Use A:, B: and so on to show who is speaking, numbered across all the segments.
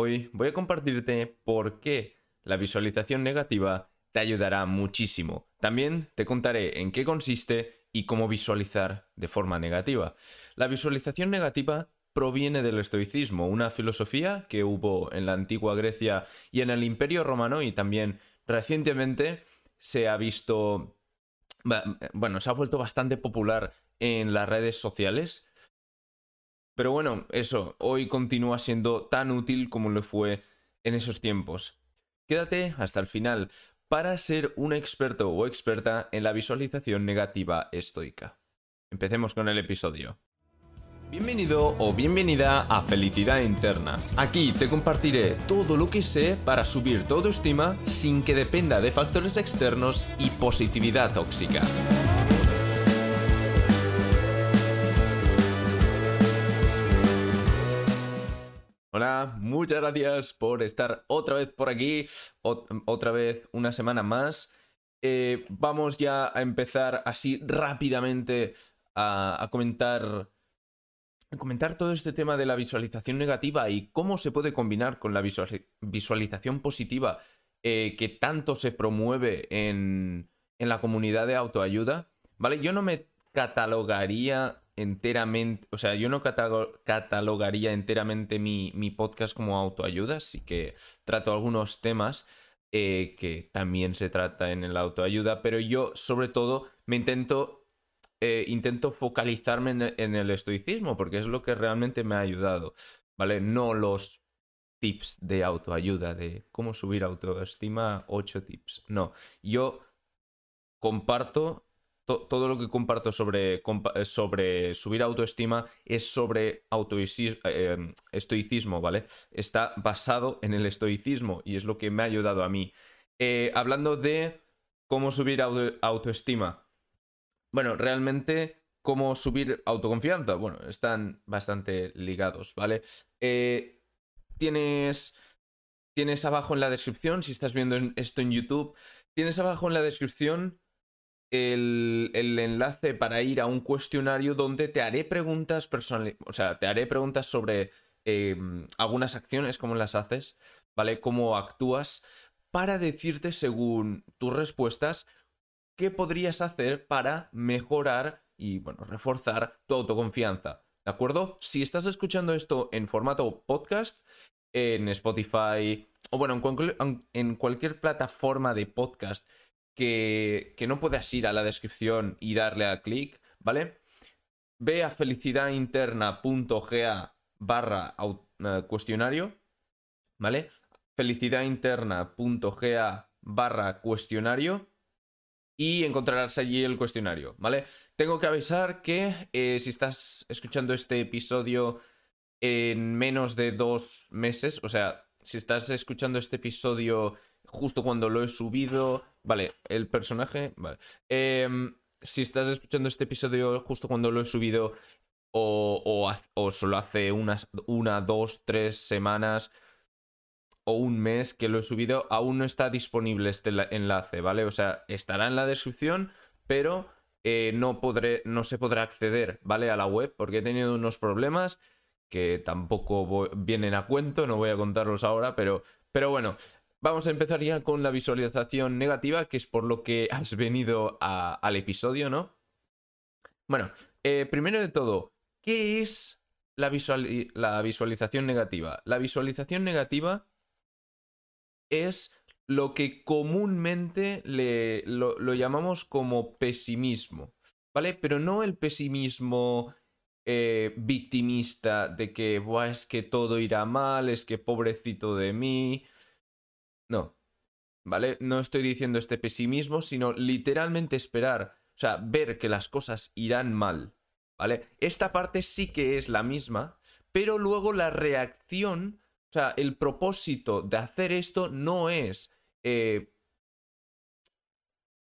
A: Hoy voy a compartirte por qué la visualización negativa te ayudará muchísimo. También te contaré en qué consiste y cómo visualizar de forma negativa. La visualización negativa proviene del estoicismo, una filosofía que hubo en la antigua Grecia y en el Imperio Romano y también recientemente se ha visto, bueno, se ha vuelto bastante popular en las redes sociales. Pero bueno, eso, hoy continúa siendo tan útil como lo fue en esos tiempos. Quédate hasta el final para ser un experto o experta en la visualización negativa estoica. Empecemos con el episodio. Bienvenido o bienvenida a Felicidad Interna. Aquí te compartiré todo lo que sé para subir tu autoestima sin que dependa de factores externos y positividad tóxica. Hola, muchas gracias por estar otra vez por aquí, otra vez una semana más. Eh, vamos ya a empezar así rápidamente a comentar comentar todo este tema de la visualización negativa y cómo se puede combinar con la visualización positiva eh, que tanto se promueve en, la comunidad de autoayuda, ¿vale? Yo no me catalogaría enteramente, o sea, yo no catalogaría enteramente mi, podcast como autoayuda, así que trato algunos temas eh, que también se trata en la autoayuda, pero yo sobre todo me intento eh, intento focalizarme en, el estoicismo, porque es lo que realmente me ha ayudado, ¿vale? No los tips de autoayuda, de cómo subir autoestima, 8 tips. No, yo comparto, todo lo que comparto sobre, eh, subir autoestima es sobre eh, estoicismo, ¿vale? Está basado en el estoicismo y es lo que me ha ayudado a mí. hablando de cómo subir autoestima, bueno, realmente, ¿cómo subir autoconfianza? Bueno, están bastante ligados, ¿vale? Eh, tienes, tienes abajo en la descripción, si estás viendo esto en YouTube, tienes abajo en la descripción el, enlace para ir a un cuestionario donde te haré preguntas personales, o sea, te haré preguntas sobre em, algunas acciones, cómo las haces, ¿vale? Cómo actúas, para decirte según tus respuestas qué podrías hacer para mejorar y, bueno, reforzar tu autoconfianza. ¿De acuerdo? Si estás escuchando esto en formato podcast, en Spotify o bueno, en, cualquier plataforma de podcast que, no puedas ir a la descripción y darle a clic, ¿vale? Ve a felicidadinterna.ga barra eh, cuestionario, ¿vale? felicidadinterna.ga barra cuestionario y encontrarás allí el cuestionario, ¿vale? Tengo que avisar que eh, si estás escuchando este episodio en menos de dos meses, o sea, si estás escuchando este episodio justo cuando lo he subido, vale, el personaje, vale. Em, si estás escuchando este episodio justo cuando lo he subido o, o solo hace unas, una, dos, tres semanas, o un mes que lo he subido, aún no está disponible este enlace, ¿vale? O sea, estará en la descripción, pero eh, no, podré, no se podrá acceder, ¿vale? A la web porque he tenido unos problemas que tampoco vienen a cuento, no voy a contarlos ahora, pero, pero bueno, vamos a empezar ya con la visualización negativa, que es por lo que has venido al episodio, ¿no? Bueno, eh, primero de todo, ¿qué es la, la visualización negativa? La visualización negativa es lo que comúnmente le, lo, llamamos como pesimismo, ¿vale? Pero no el pesimismo eh, victimista de que, es que todo irá mal, es que pobrecito de mí. No, ¿vale? No estoy diciendo este pesimismo, sino literalmente esperar, o sea, ver que las cosas irán mal, ¿vale? Esta parte sí que es la misma, pero luego la reacción o sea, el propósito de hacer esto no es eh,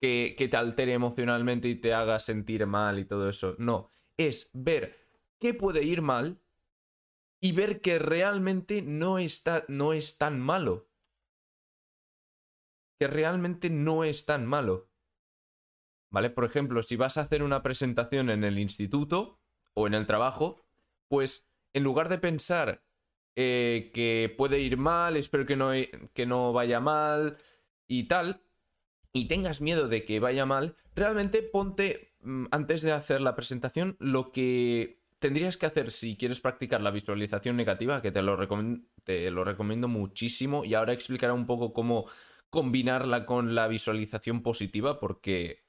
A: que, que, te altere emocionalmente y te haga sentir mal y todo eso. No, es ver qué puede ir mal y ver que realmente no, está, no es tan malo. Que realmente no es tan malo. ¿Vale? Por ejemplo, si vas a hacer una presentación en el instituto o en el trabajo, pues en lugar de pensar eh, que puede ir mal, espero que no, que no vaya mal y tal, y tengas miedo de que vaya mal, realmente ponte mm, antes de hacer la presentación lo que tendrías que hacer si quieres practicar la visualización negativa, que te lo, te lo recomiendo muchísimo, y ahora explicaré un poco cómo combinarla con la visualización positiva, porque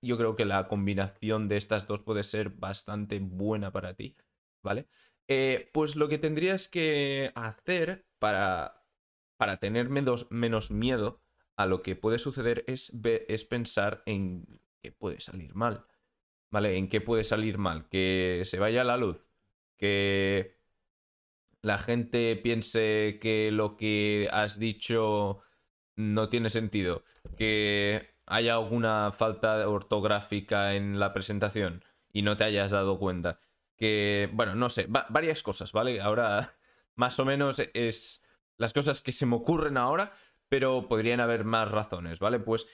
A: yo creo que la combinación de estas dos puede ser bastante buena para ti, ¿vale? Eh, pues lo que tendrías que hacer para, para tener menos, menos miedo a lo que puede suceder es, es pensar en que puede salir mal, ¿vale? En qué puede salir mal, que se vaya la luz, que la gente piense que lo que has dicho no tiene sentido, que haya alguna falta ortográfica en la presentación y no te hayas dado cuenta. Que, bueno, no sé, varias cosas, ¿vale? Ahora, más o menos es las cosas que se me ocurren ahora, pero podrían haber más razones, ¿vale? Pues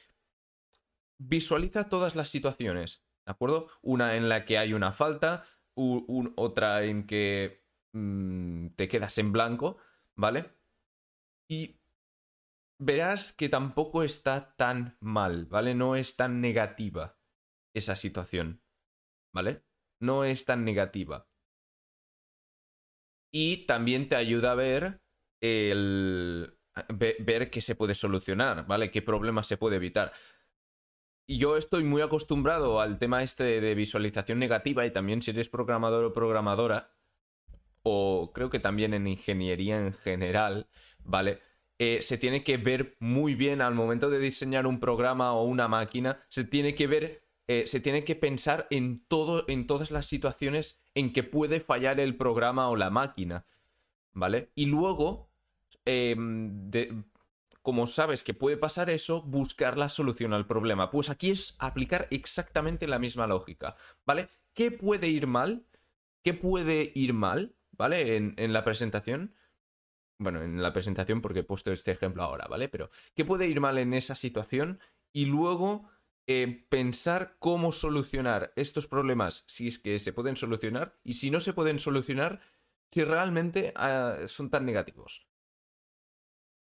A: visualiza todas las situaciones, ¿de acuerdo? Una en la que hay una falta, otra en que mm, te quedas en blanco, ¿vale? Y verás que tampoco está tan mal, ¿vale? No es tan negativa esa situación, ¿vale? No es tan negativa. Y también te ayuda a ver el... ver qué se puede solucionar, ¿vale? Qué problemas se puede evitar. Yo estoy muy acostumbrado al tema este de visualización negativa y también si eres programador o programadora, o creo que también en ingeniería en general, ¿vale? Eh, se tiene que ver muy bien al momento de diseñar un programa o una máquina, se tiene que ver, eh, se tiene que pensar en todo, en todas las situaciones en que puede fallar el programa o la máquina, ¿vale? Y luego, em, como sabes que puede pasar eso, buscar la solución al problema. Pues aquí es aplicar exactamente la misma lógica, ¿vale? ¿Qué puede ir mal? ¿Qué puede ir mal? ¿Vale? en la presentación bueno, en la presentación porque he puesto este ejemplo ahora, ¿vale? Pero, ¿qué puede ir mal en esa situación? Y luego eh, pensar cómo solucionar estos problemas, si es que se pueden solucionar, y si no se pueden solucionar, si realmente ah, son tan negativos.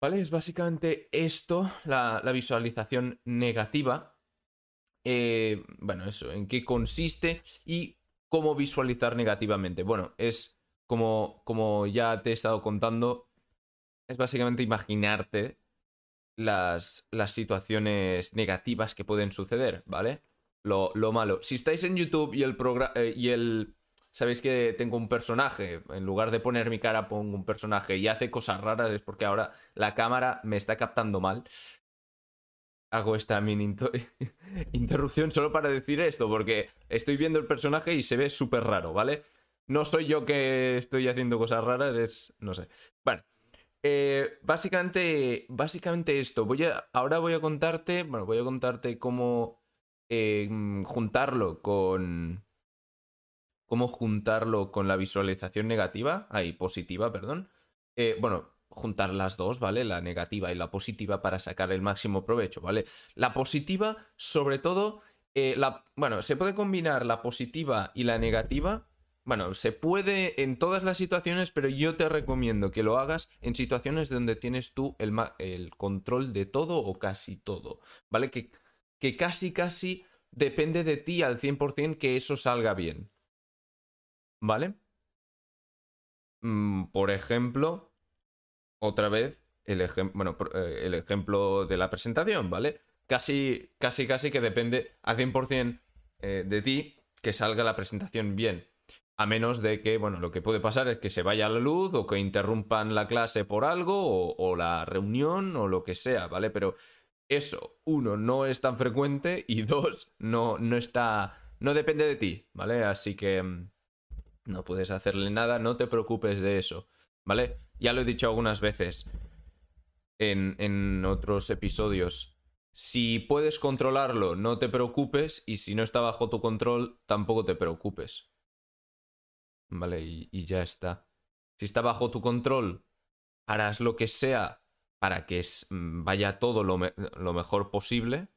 A: ¿Vale? Es básicamente esto, la, visualización negativa. Eh, bueno, eso, en qué consiste y cómo visualizar negativamente. Bueno, es como, como ya te he estado contando, es básicamente imaginarte las, las situaciones negativas que pueden suceder, ¿vale? Lo, malo. Si estáis en YouTube y el programa eh, y el. Sabéis que tengo un personaje. En lugar de poner mi cara, pongo un personaje y hace cosas raras. Es porque ahora la cámara me está captando mal. Hago esta mini interrupción solo para decir esto. Porque estoy viendo el personaje y se ve súper raro, ¿vale? No soy yo que estoy haciendo cosas raras, es. no sé. Bueno. Eh, básicamente, básicamente esto. Voy a, ahora voy a contarte, bueno, voy a contarte cómo eh, juntarlo con, cómo juntarlo con la visualización negativa, ahí positiva, perdón. Eh, bueno, juntar las dos, ¿vale? La negativa y la positiva para sacar el máximo provecho, ¿vale? La positiva, sobre todo, la, bueno, se puede combinar la positiva y la negativa bueno, se puede en todas las situaciones, pero yo te recomiendo que lo hagas en situaciones donde tienes tú el, control de todo o casi todo, ¿vale? Que, que casi, casi depende de ti al 100% que eso salga bien, ¿vale? Mm, por ejemplo, otra vez, el, bueno, eh, el ejemplo de la presentación, ¿vale? Casi, casi, casi que depende al 100% eh, de ti que salga la presentación bien. A menos de que, bueno, lo que puede pasar es que se vaya la luz o que interrumpan la clase por algo o, la reunión o lo que sea, ¿vale? Pero eso, uno, no es tan frecuente y dos, no, no está, no depende de ti, ¿vale? Así que mm, no puedes hacerle nada, no te preocupes de eso, ¿vale? Ya lo he dicho algunas veces en, en otros episodios. Si puedes controlarlo, no te preocupes y si no está bajo tu control, tampoco te preocupes. ¿Vale? Y, ya está. Si está bajo tu control, harás lo que sea para que mm, vaya todo lo, lo mejor posible.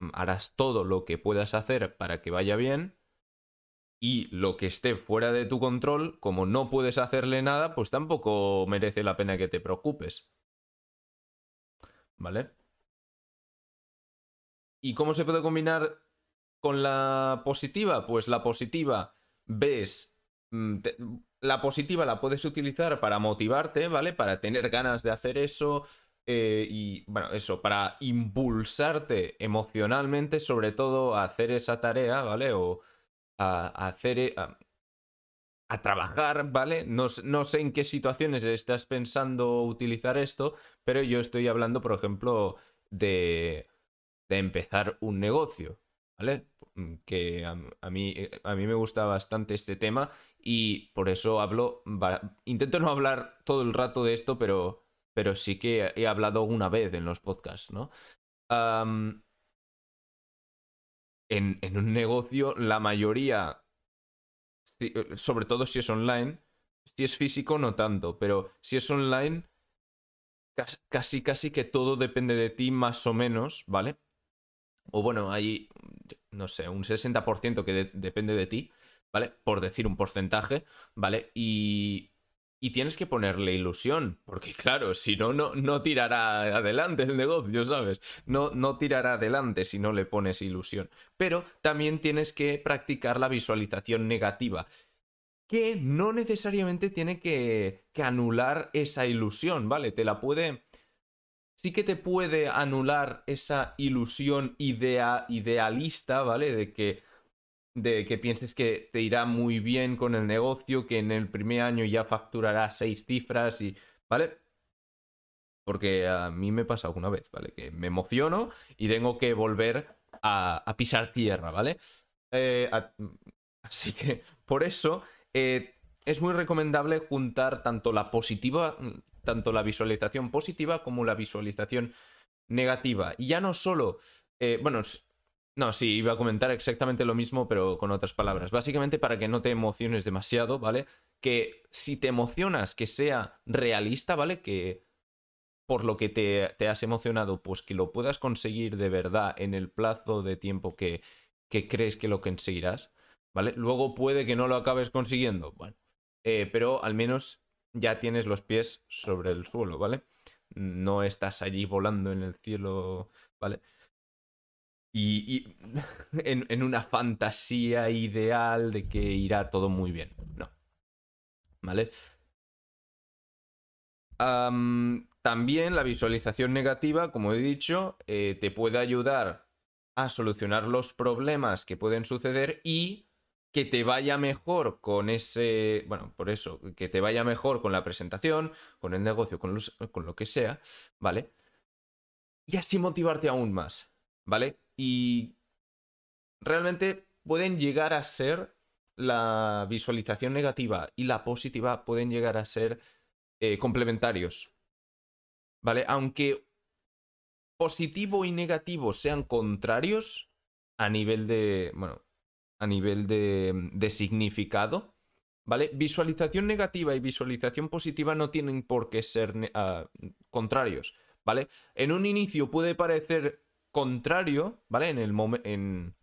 A: Mm, harás todo lo que puedas hacer para que vaya bien. Y lo que esté fuera de tu control, como no puedes hacerle nada, pues tampoco merece la pena que te preocupes. ¿Vale? ¿Y cómo se puede combinar con la positiva? Pues la positiva ves... Mm, la positiva la puedes utilizar para motivarte, ¿vale? Para tener ganas de hacer eso, eh, y bueno, eso, para impulsarte emocionalmente, sobre todo a hacer esa tarea, ¿vale? O a, hacer... E, a, trabajar, ¿vale? No, no, sé en qué situaciones estás pensando utilizar esto, pero yo estoy hablando, por ejemplo, de, de empezar un negocio, ¿vale? Mm, que a, mí, a mí me gusta bastante este tema y por eso hablo, intento no hablar todo el rato de esto, pero pero sí que he hablado una vez en los podcasts, ¿no? en, un negocio, la mayoría, eh, sobre todo si es online, si es físico, no tanto, pero si es online, casi, casi que todo depende de ti más o menos, ¿vale? O bueno, hay, no sé, un 60% que depende de ti, ¿vale? Por decir un porcentaje, ¿vale? Y, y tienes que ponerle ilusión, porque claro, si no, no, tirará adelante el negocio, ¿sabes? No, no tirará adelante si no le pones ilusión. Pero también tienes que practicar la visualización negativa, que no necesariamente tiene que, que anular esa ilusión, ¿vale? Te la puede... Sí que te puede anular esa ilusión idea, idealista, ¿vale? De que de que pienses que te irá muy bien con el negocio, que en el primer año ya facturará seis cifras y, ¿vale? Porque a mí me pasa alguna vez, ¿vale? Que me emociono y tengo que volver a, pisar tierra, ¿vale? Eh, así que por eso eh, es muy recomendable juntar tanto la positiva, tanto la visualización positiva como la visualización negativa. Y ya no solo, eh, bueno, no, sí, iba a comentar exactamente lo mismo, pero con otras palabras. Básicamente para que no te emociones demasiado, ¿vale? Que si te emocionas, que sea realista, ¿vale? Que por lo que te, has emocionado, pues que lo puedas conseguir de verdad en el plazo de tiempo que, que crees que lo conseguirás, ¿vale? Luego puede que no lo acabes consiguiendo, bueno, eh, pero al menos ya tienes los pies sobre el suelo, ¿vale? No estás allí volando en el cielo, ¿vale? y, en, una fantasía ideal de que irá todo muy bien. No. ¿Vale? también la visualización negativa, como he dicho, eh, te puede ayudar a solucionar los problemas que pueden suceder y que te vaya mejor con ese, bueno, por eso, que te vaya mejor con la presentación, con el negocio, con, con lo que sea, ¿vale? Y así motivarte aún más, ¿vale? Y realmente pueden llegar a ser la visualización negativa y la positiva pueden llegar a ser eh, complementarios. ¿Vale? Aunque positivo y negativo sean contrarios a nivel de. Bueno, a nivel de, significado. ¿Vale? Visualización negativa y visualización positiva no tienen por qué ser ah, contrarios. ¿Vale? En un inicio puede parecer contrario, ¿vale? En el en,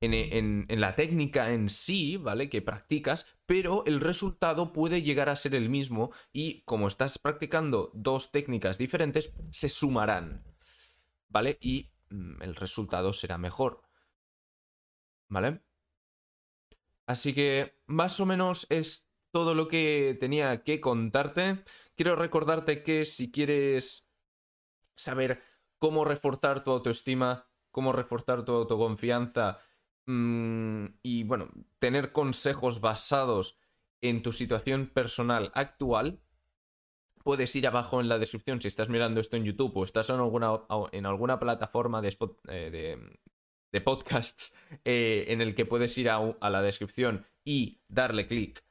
A: en, en, la técnica en sí, ¿vale? Que practicas, pero el resultado puede llegar a ser el mismo y como estás practicando dos técnicas diferentes, se sumarán, ¿vale? Y mm, el resultado será mejor, ¿vale? Así que más o menos es todo lo que tenía que contarte. Quiero recordarte que si quieres saber cómo reforzar tu autoestima, cómo reforzar tu autoconfianza mm, y, bueno, tener consejos basados en tu situación personal actual, puedes ir abajo en la descripción si estás mirando esto en YouTube o estás en alguna, en alguna plataforma de, eh, de, podcasts eh, en el que puedes ir a, la descripción y darle clic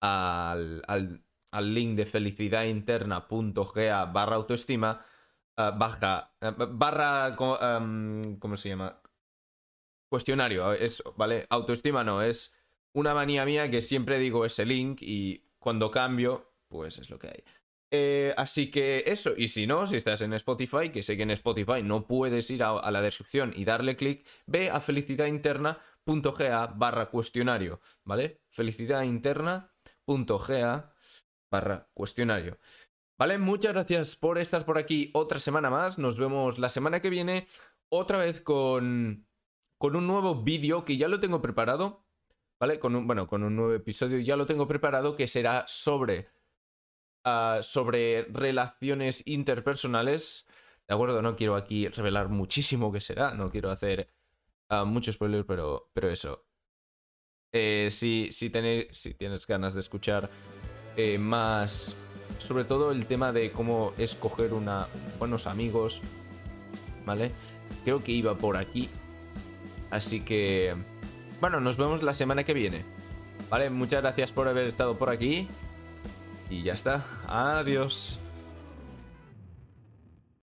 A: al, al, al, link de felicidadinterna.ga barra autoestima Ah, baja, eh, barra, ¿cómo se llama? Cuestionario, eso, ¿vale? Autoestima no, es una manía mía que siempre digo ese link y cuando cambio, pues es lo que hay. Eh, así que eso, y si no, si estás en Spotify, que sé que en Spotify no puedes ir a, la descripción y darle clic, ve a Felicidad Interna felicidadinterna.ga barra cuestionario, ¿vale? felicidadinterna.ga barra cuestionario. ¿Vale? Muchas gracias por estar por aquí otra semana más. Nos vemos la semana que viene otra vez con, con un nuevo vídeo que ya lo tengo preparado. ¿Vale? Con un, bueno, con un nuevo episodio ya lo tengo preparado que será sobre, ah, sobre relaciones interpersonales. ¿De acuerdo? No quiero aquí revelar muchísimo qué será. No quiero hacer uh, mucho spoiler, pero, pero eso. Eh, si, si, si tienes ganas de escuchar eh, más sobre todo el tema de cómo escoger una, buenos amigos, ¿vale? Creo que iba por aquí. Así que, bueno, nos vemos la semana que viene. ¿Vale? Muchas gracias por haber estado por aquí. Y ya está. Adiós.